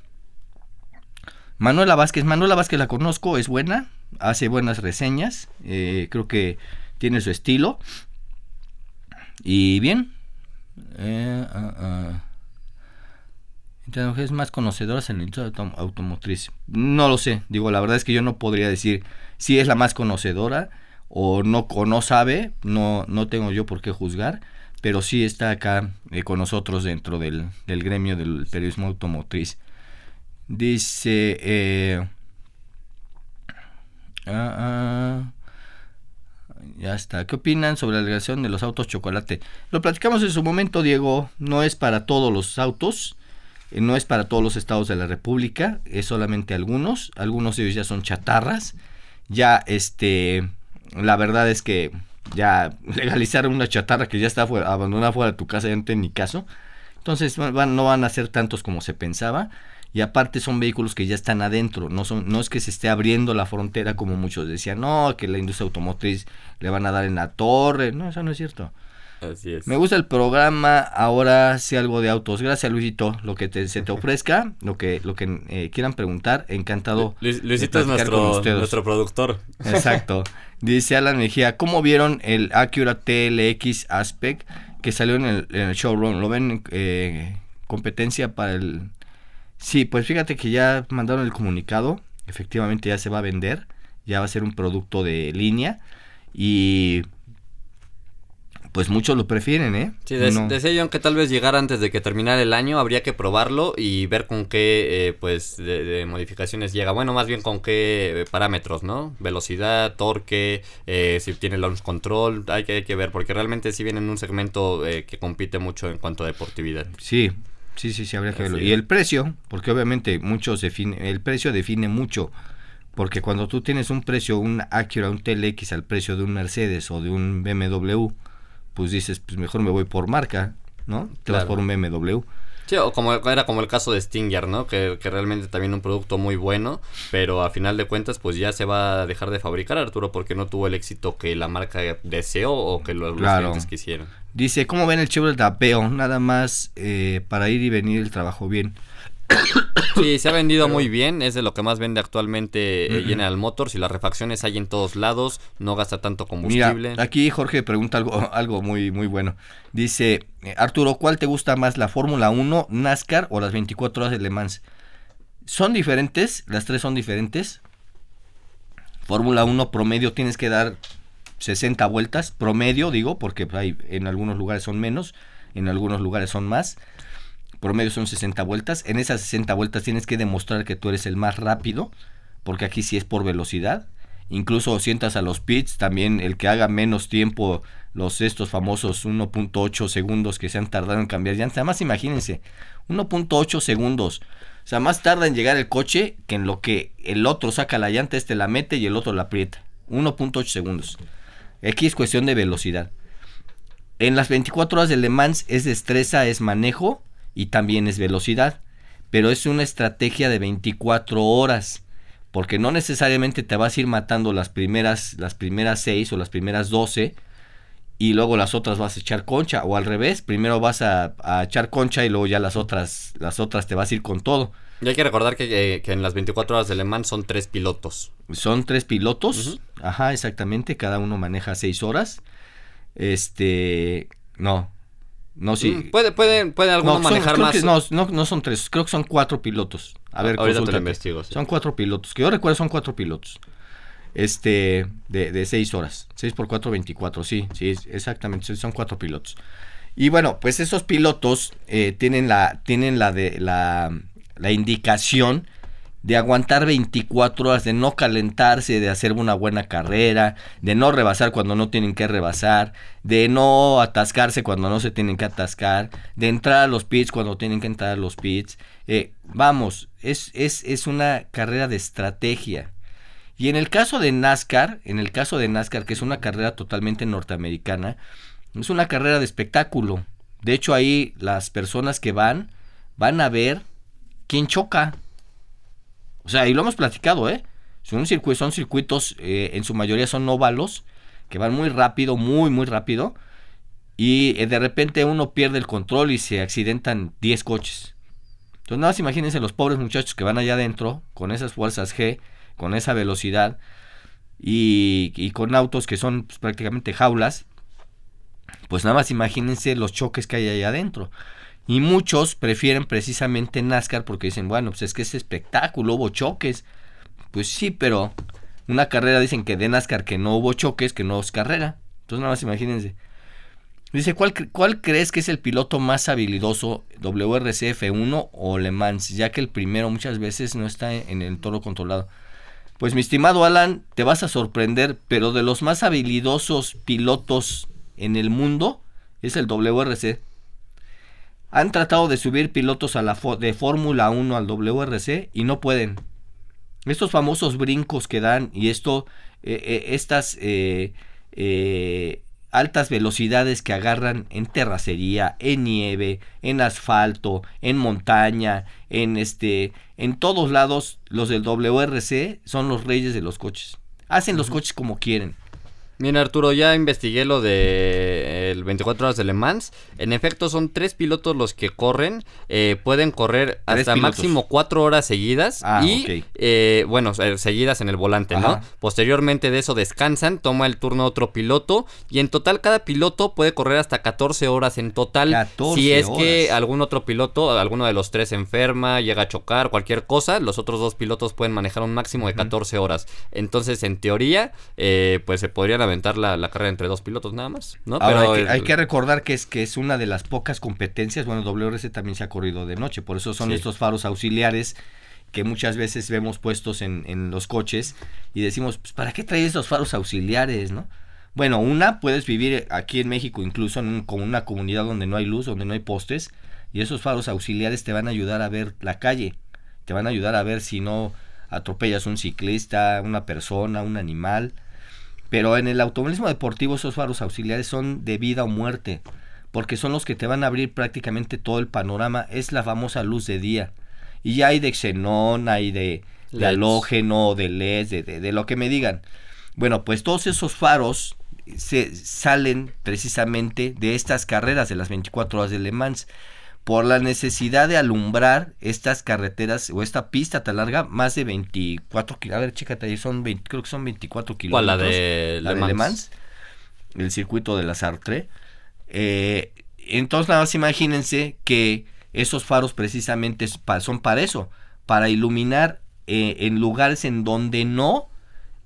Manuela Vázquez, Manuela Vázquez la conozco, es buena, hace buenas reseñas, eh, creo que tiene su estilo. Y bien. Eh, uh, mujeres más conocedoras en el automotriz. No lo sé, digo, la verdad es que yo no podría decir si es la más conocedora o no, no sabe, no, no tengo yo por qué juzgar, pero sí está acá eh, con nosotros dentro del, del gremio del periodismo automotriz. Dice... Eh, ah, ah, ya está. ¿Qué opinan sobre la alegación de los autos chocolate? Lo platicamos en su momento, Diego. No es para todos los autos. Eh, no es para todos los estados de la República. Es solamente algunos. Algunos de ellos ya son chatarras. Ya, este... La verdad es que ya (laughs) legalizaron una chatarra que ya está abandonada fuera de tu casa, ya no tiene ni caso. Entonces no van a ser tantos como se pensaba y aparte son vehículos que ya están adentro, no, son, no es que se esté abriendo la frontera como muchos decían, no, que la industria automotriz le van a dar en la torre, no, eso no es cierto. Así es. Me gusta el programa, ahora sé algo de autos. Gracias Luisito, lo que te, se te ofrezca, lo que, lo que eh, quieran preguntar, encantado. Luisito es nuestro, nuestro productor. Exacto. (laughs) Dice Alan Mejía, ¿cómo vieron el Acura TLX Aspect que salió en el, en el showroom? ¿Lo ven eh, competencia para el Sí, pues fíjate que ya mandaron el comunicado, efectivamente ya se va a vender, ya va a ser un producto de línea y pues muchos lo prefieren, ¿eh? Sí, decía yo que tal vez llegar antes de que terminara el año, habría que probarlo y ver con qué, eh, pues, de, modificaciones llega. Bueno, más bien con qué eh, parámetros, ¿no? Velocidad, torque, eh, si tiene launch control, hay que, hay que ver, porque realmente sí viene en un segmento que compite mucho en cuanto a deportividad. Sí, Sí, sí, sí, habría que verlo. Y el precio, porque obviamente muchos define, el precio define mucho, porque cuando tú tienes un precio, un Acura, un TLX al precio de un Mercedes o de un BMW, pues dices, pues mejor me voy por marca, ¿no? Te vas por un BMW. Sí, o como era como el caso de Stinger, ¿no? Que, que, realmente también un producto muy bueno, pero a final de cuentas pues ya se va a dejar de fabricar Arturo porque no tuvo el éxito que la marca deseó o que los, clientes quisieron. Dice, ¿cómo ven el Chevrolet Apeo? Nada más eh, para ir y venir el trabajo bien. Sí, se ha vendido muy bien, es de lo que más vende actualmente eh, General Motors y las refacciones hay en todos lados, no gasta tanto combustible. Mira, aquí Jorge pregunta algo, (laughs) algo muy, muy bueno. Dice, eh, Arturo, ¿cuál te gusta más, la Fórmula 1, NASCAR o las 24 horas de Le Mans? Son diferentes, las tres son diferentes. Fórmula 1 promedio tienes que dar 60 vueltas, promedio digo, porque hay, en algunos lugares son menos, en algunos lugares son más promedio son 60 vueltas. En esas 60 vueltas tienes que demostrar que tú eres el más rápido, porque aquí sí es por velocidad. Incluso sientas a los pits, también el que haga menos tiempo, los estos famosos 1.8 segundos que se han tardado en cambiar llantas. Además, imagínense, 1.8 segundos. O sea, más tarda en llegar el coche que en lo que el otro saca la llanta, este la mete y el otro la aprieta. 1.8 segundos. Aquí es cuestión de velocidad. En las 24 horas de Le Mans es destreza, es manejo y también es velocidad, pero es una estrategia de 24 horas, porque no necesariamente te vas a ir matando las primeras las primeras 6 o las primeras 12 y luego las otras vas a echar concha o al revés, primero vas a, echar concha y luego ya las otras las otras te vas a ir con todo. Y hay que recordar que, en las 24 horas de Le Mans son tres pilotos. Son tres pilotos, ajá, exactamente, cada uno maneja 6 horas. Este, no, no, sí. Mm, puede, puede, puede alguno manejar más. no, no, no, son tres, creo que son cuatro pilotos. A ver, ahorita te lo investigo. Son cuatro pilotos. Que yo recuerdo son cuatro pilotos. Este, de, de seis horas. Seis por cuatro, veinticuatro. Sí, sí, exactamente. Son cuatro pilotos. Y bueno, pues esos pilotos eh, tienen la, tienen la de la, la indicación de aguantar 24 horas, de no calentarse, de hacer una buena carrera, de no rebasar cuando no tienen que rebasar, de no atascarse cuando no se tienen que atascar, de entrar a los pits cuando tienen que entrar a los pits. Eh, vamos, es, es, es una carrera de estrategia. Y en el caso de NASCAR, en el caso de NASCAR, que es una carrera totalmente norteamericana, es una carrera de espectáculo. De hecho, ahí las personas que van van a ver quién choca. O sea, y lo hemos platicado, ¿eh? Son, circuitos, son circuitos, eh, en su mayoría son óvalos, que van muy rápido, muy, muy rápido. Y eh, de repente uno pierde el control y se accidentan 10 coches. Entonces, nada más imagínense los pobres muchachos que van allá adentro, con esas fuerzas G, con esa velocidad, y, con autos que son pues, prácticamente jaulas. Pues nada más imagínense los choques que hay allá adentro. Y muchos prefieren precisamente NASCAR porque dicen, bueno, pues es que es espectáculo, hubo choques. Pues sí, pero una carrera dicen que de NASCAR que no hubo choques, que no es carrera. Entonces nada más imagínense. Dice, ¿cuál, ¿cuál crees que es el piloto más habilidoso, WRCF1 o Le Mans? Ya que el primero muchas veces no está en el toro controlado. Pues mi estimado Alan, te vas a sorprender, pero de los más habilidosos pilotos en el mundo es el WRC. Han tratado de subir pilotos a la de Fórmula 1 al WRC y no pueden. Estos famosos brincos que dan y esto, eh, eh, estas eh, altas velocidades que agarran en terracería, en nieve, en asfalto, en montaña, en este, en todos lados, los del WRC son los reyes de los coches. Hacen los coches como quieren. Mira Arturo, ya investigué lo de el 24 horas de Le Mans. En efecto, son tres pilotos los que corren. Eh, pueden correr hasta máximo cuatro horas seguidas. Ah, y eh, bueno, seguidas en el volante, ¿no? Posteriormente de eso descansan, toma el turno otro piloto. Y en total cada piloto puede correr hasta 14 horas en total. si es que algún otro piloto, alguno de los tres enferma, llega a chocar, cualquier cosa, los otros dos pilotos pueden manejar un máximo de 14 horas. Entonces, en teoría, eh, pues se podrían haber la, carrera entre dos pilotos nada más, ¿no? Pero hay, que, recordar que es que es una de las pocas competencias, bueno, WRC también se ha corrido de noche, por eso son estos faros auxiliares que muchas veces vemos puestos en, los coches y decimos, pues, ¿para qué traes estos faros auxiliares, no? Bueno, una, puedes vivir aquí en México incluso en un, como una comunidad donde no hay luz, donde no hay postes, y esos faros auxiliares te van a ayudar a ver la calle, te van a ayudar a ver si no atropellas un ciclista, una persona, un animal, pero en el automovilismo deportivo esos faros auxiliares son de vida o muerte, porque son los que te van a abrir prácticamente todo el panorama. Es la famosa luz de día. Y ya hay de xenón, hay de, halógeno, de LED, de, de, lo que me digan. Bueno, pues todos esos faros se salen precisamente de estas carreras de las 24 horas de Le Mans por la necesidad de alumbrar estas carreteras o esta pista tan larga, más de 24 kilómetros. A ver, chécate, son creo que son 24 kilómetros. la de, la Le, Mans? El circuito de la Sartre. Eh, entonces, nada más imagínense que esos faros precisamente son para eso, para iluminar eh, en lugares en donde no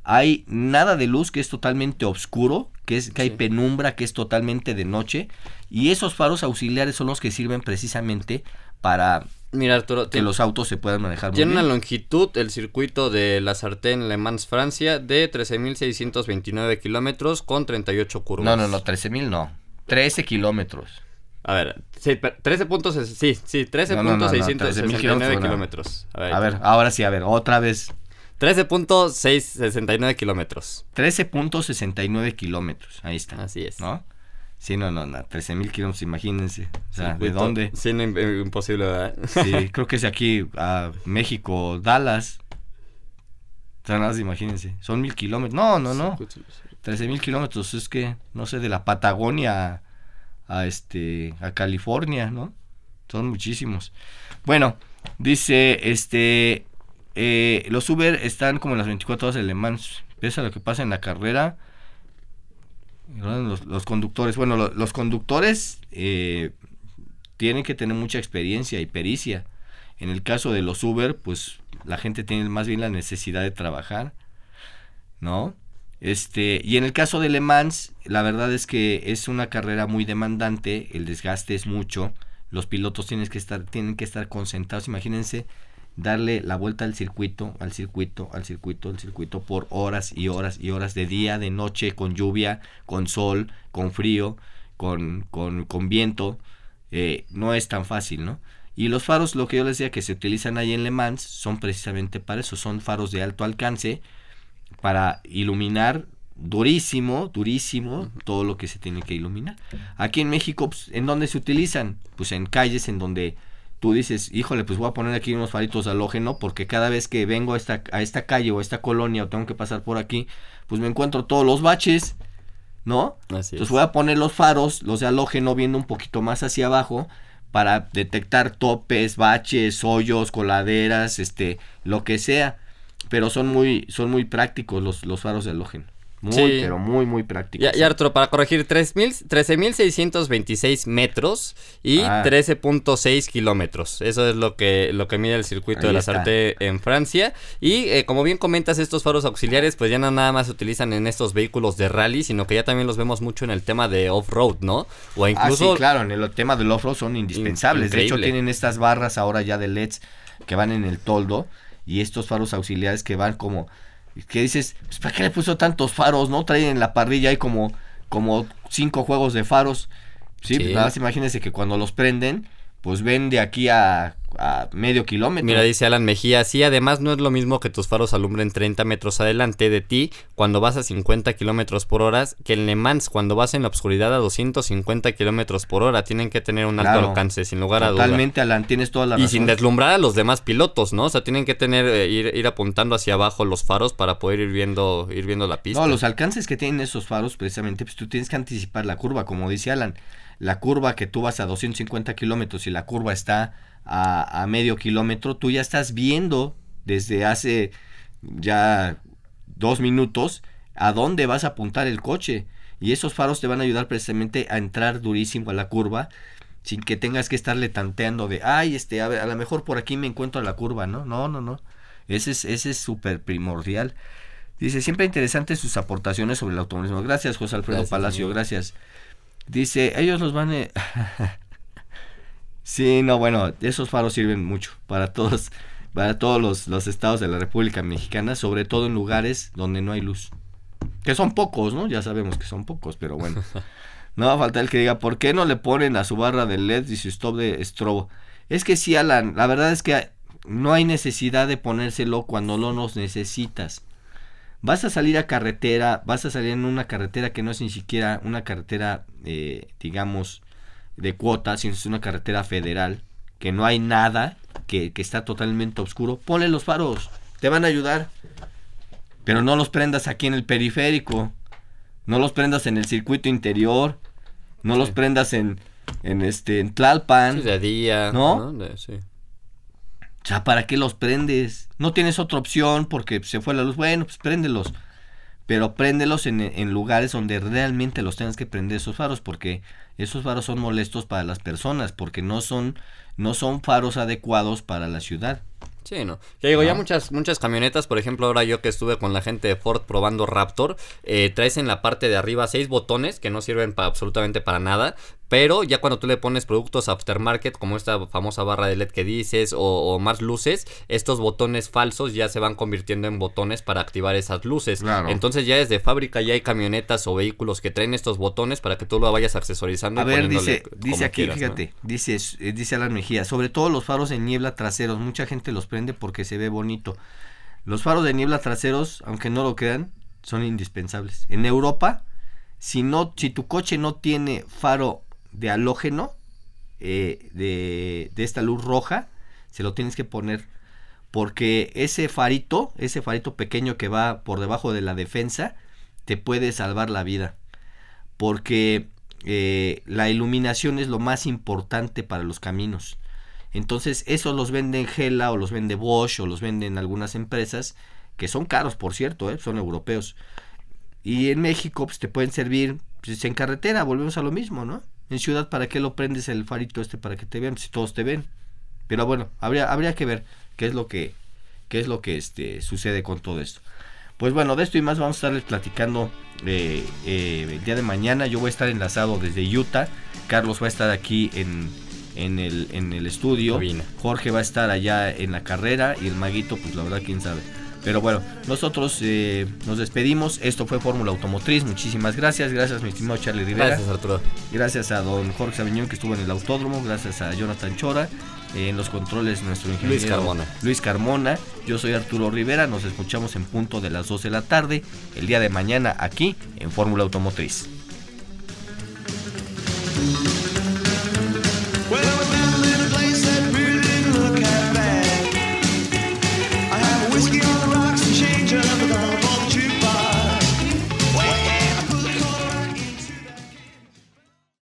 hay nada de luz, que es totalmente oscuro, que, es, que hay penumbra, que es totalmente de noche. Y esos faros auxiliares son los que sirven precisamente para Mira, que los autos se puedan manejar muy bien. Tiene una longitud, el circuito de la Sartén Le Mans, Francia, de 13.629 kilómetros con 38 curvas. No, no, no, 13.000 no. 13 kilómetros. A ver, sí, 13 puntos, sí, sí, 13.669 kilómetros. A ver, a ver, ahora sí, a ver, otra vez. 13.669 kilómetros. 13.69 kilómetros, ahí está. Así es. ¿No? Sí, no, no, no 13 mil kilómetros, imagínense. O sea, ¿de dónde? Sí, no, imposible, ¿verdad? Sí, (laughs) creo que es aquí a México, Dallas. O sea, nada más imagínense. Son mil kilómetros. No, no, no. 13 mil kilómetros. Es que, no sé, de la Patagonia a, este, a California, ¿no? Son muchísimos. Bueno, dice, este, eh, los Uber están como en las 24 horas de Le Mans. Pese a lo que pasa en la carrera. Los, conductores, bueno, los, conductores eh, tienen que tener mucha experiencia y pericia. En el caso de los Uber, pues la gente tiene más bien la necesidad de trabajar, ¿no? Este, y en el caso de Le Mans, la verdad es que es una carrera muy demandante, el desgaste es mucho, los pilotos tienen que estar, tienen que estar concentrados, imagínense darle la vuelta al circuito, al circuito, al circuito, al circuito por horas y horas y horas de día, de noche, con lluvia, con sol, con frío, con, con, con viento. Eh, no es tan fácil, ¿no? Y los faros, lo que yo les decía que se utilizan ahí en Le Mans, son precisamente para eso, son faros de alto alcance para iluminar durísimo, durísimo todo lo que se tiene que iluminar. Aquí en México, pues, ¿en dónde se utilizan? Pues en calles en donde tú dices, híjole, pues voy a poner aquí unos faritos de halógeno porque cada vez que vengo a esta, a esta calle o a esta colonia o tengo que pasar por aquí, pues me encuentro todos los baches, ¿no? Entonces voy a poner los faros, los de halógeno viendo un poquito más hacia abajo para detectar topes, baches, hoyos, coladeras, este, lo que sea. Pero son muy, son muy prácticos los, los faros de halógeno. Muy, pero muy, muy práctico. Y, Arturo, para corregir, 13.626 metros y 13.6 ah. kilómetros. Eso es lo que, lo que mide el circuito de la Sarte en Francia. Y eh, como bien comentas, estos faros auxiliares, pues ya no nada más se utilizan en estos vehículos de rally, sino que ya también los vemos mucho en el tema de off-road, ¿no? O ah, incluso. sí, claro, en el tema del off-road son indispensables. De hecho, tienen estas barras ahora ya de LEDs que van en el toldo y estos faros auxiliares que van como que dices, pues, ¿para qué le puso tantos faros? ¿No? Traen en la parrilla hay como, como cinco juegos de faros. Sí, Pues nada más imagínense que cuando los prenden, pues ven de aquí a a medio kilómetro. Mira, dice Alan Mejía, sí, además no es lo mismo que tus faros alumbren 30 metros adelante de ti cuando vas a 50 kilómetros por hora que en Le Mans cuando vas en la oscuridad a 250 kilómetros por hora. Tienen que tener un alto alcance, sin lugar a dudas. Totalmente, Alan, tienes toda la razón. Y sin deslumbrar a los demás pilotos, ¿no? O sea, tienen que tener, eh, ir, ir apuntando hacia abajo los faros para poder ir viendo, ir viendo la pista. No, los alcances que tienen esos faros, precisamente, pues tú tienes que anticipar la curva, como dice Alan. La curva que tú vas a 250 kilómetros y la curva está a, medio kilómetro, tú ya estás viendo desde hace ya dos minutos a dónde vas a apuntar el coche. Y esos faros te van a ayudar precisamente a entrar durísimo a la curva sin que tengas que estarle tanteando de, ay, este, a, ver, a lo mejor por aquí me encuentro a la curva, ¿no? No, no, no. Ese es ese es súper primordial. Dice, siempre interesante sus aportaciones sobre el automovilismo. Gracias, José Alfredo Palacio, gracias. Dice, ellos los van a... (laughs) Sí, no, bueno, esos faros sirven mucho para todos, para todos los, estados de la República Mexicana, sobre todo en lugares donde no hay luz. Que son pocos, ¿no? Ya sabemos que son pocos, pero bueno. (laughs) No va a faltar el que diga, ¿por qué no le ponen a su barra de LED y su stop de estrobo? Es que sí, Alan, la verdad es que no hay necesidad de ponérselo cuando no los necesitas. Vas a salir a carretera, vas a salir en una carretera que no es ni siquiera una carretera, eh, digamos, de cuotas, si es una carretera federal, que no hay nada, que, está totalmente oscuro, ponle los faros, te van a ayudar. Pero no los prendas aquí en el periférico, no los prendas en el circuito interior, no los prendas en, en este en Tlalpan. de día, ¿no? sí. O sea, ¿para qué los prendes? No tienes otra opción porque se fue la luz. Bueno, pues préndelos. Pero préndelos en, en lugares donde realmente los tengas que prender esos faros porque esos faros son molestos para las personas porque no son, no son faros adecuados para la ciudad. Sí, no. Ya digo, ya muchas, muchas camionetas, por ejemplo, ahora yo que estuve con la gente de Ford probando Raptor, eh, traes en la parte de arriba seis botones que no sirven para absolutamente para nada, pero ya cuando tú le pones productos aftermarket, como esta famosa barra de LED que dices, o, más luces, estos botones falsos ya se van convirtiendo en botones para activar esas luces. Entonces ya desde fábrica ya hay camionetas o vehículos que traen estos botones para que tú lo vayas accesorizando. A ver, dice, dice aquí, fíjate, dice, dice Alan Mejía, sobre todo los faros en niebla traseros, mucha gente los prende porque se ve bonito. Los faros de niebla traseros, aunque no lo crean, son indispensables. En Europa, si no, si tu coche no tiene faro de halógeno eh, de, de, esta luz roja, se lo tienes que poner. Porque ese farito, ese farito pequeño que va por debajo de la defensa, te puede salvar la vida. Porque eh, la iluminación es lo más importante para los caminos. Entonces, esos los venden Gela o los vende Bosch o los venden algunas empresas que son caros, por cierto, ¿eh? son europeos. Y en México pues, te pueden servir pues, en carretera, volvemos a lo mismo, ¿no? En ciudad, ¿para qué lo prendes el farito este para que te vean? Si todos te ven. Pero bueno, habría, habría que ver qué es lo que, qué es lo que este, sucede con todo esto. Pues bueno, de esto y más vamos a estarles platicando eh, eh, el día de mañana. Yo voy a estar enlazado desde Utah. Carlos va a estar aquí en, en el, en el estudio. Jorge va a estar allá en la carrera y el maguito, pues la verdad, quién sabe. Pero bueno, nosotros eh, nos despedimos. Esto fue Fórmula Automotriz. Muchísimas gracias. Gracias, mi estimado Charlie Rivera. Gracias, Arturo. Gracias a don Jorge Sabiñón que estuvo en el autódromo. Gracias a Jonathan Chora. en los controles, nuestro ingeniero Luis Carmona. Luis Carmona. Yo soy Arturo Rivera. Nos escuchamos en punto de las 12 de la tarde. El día de mañana aquí en Fórmula Automotriz.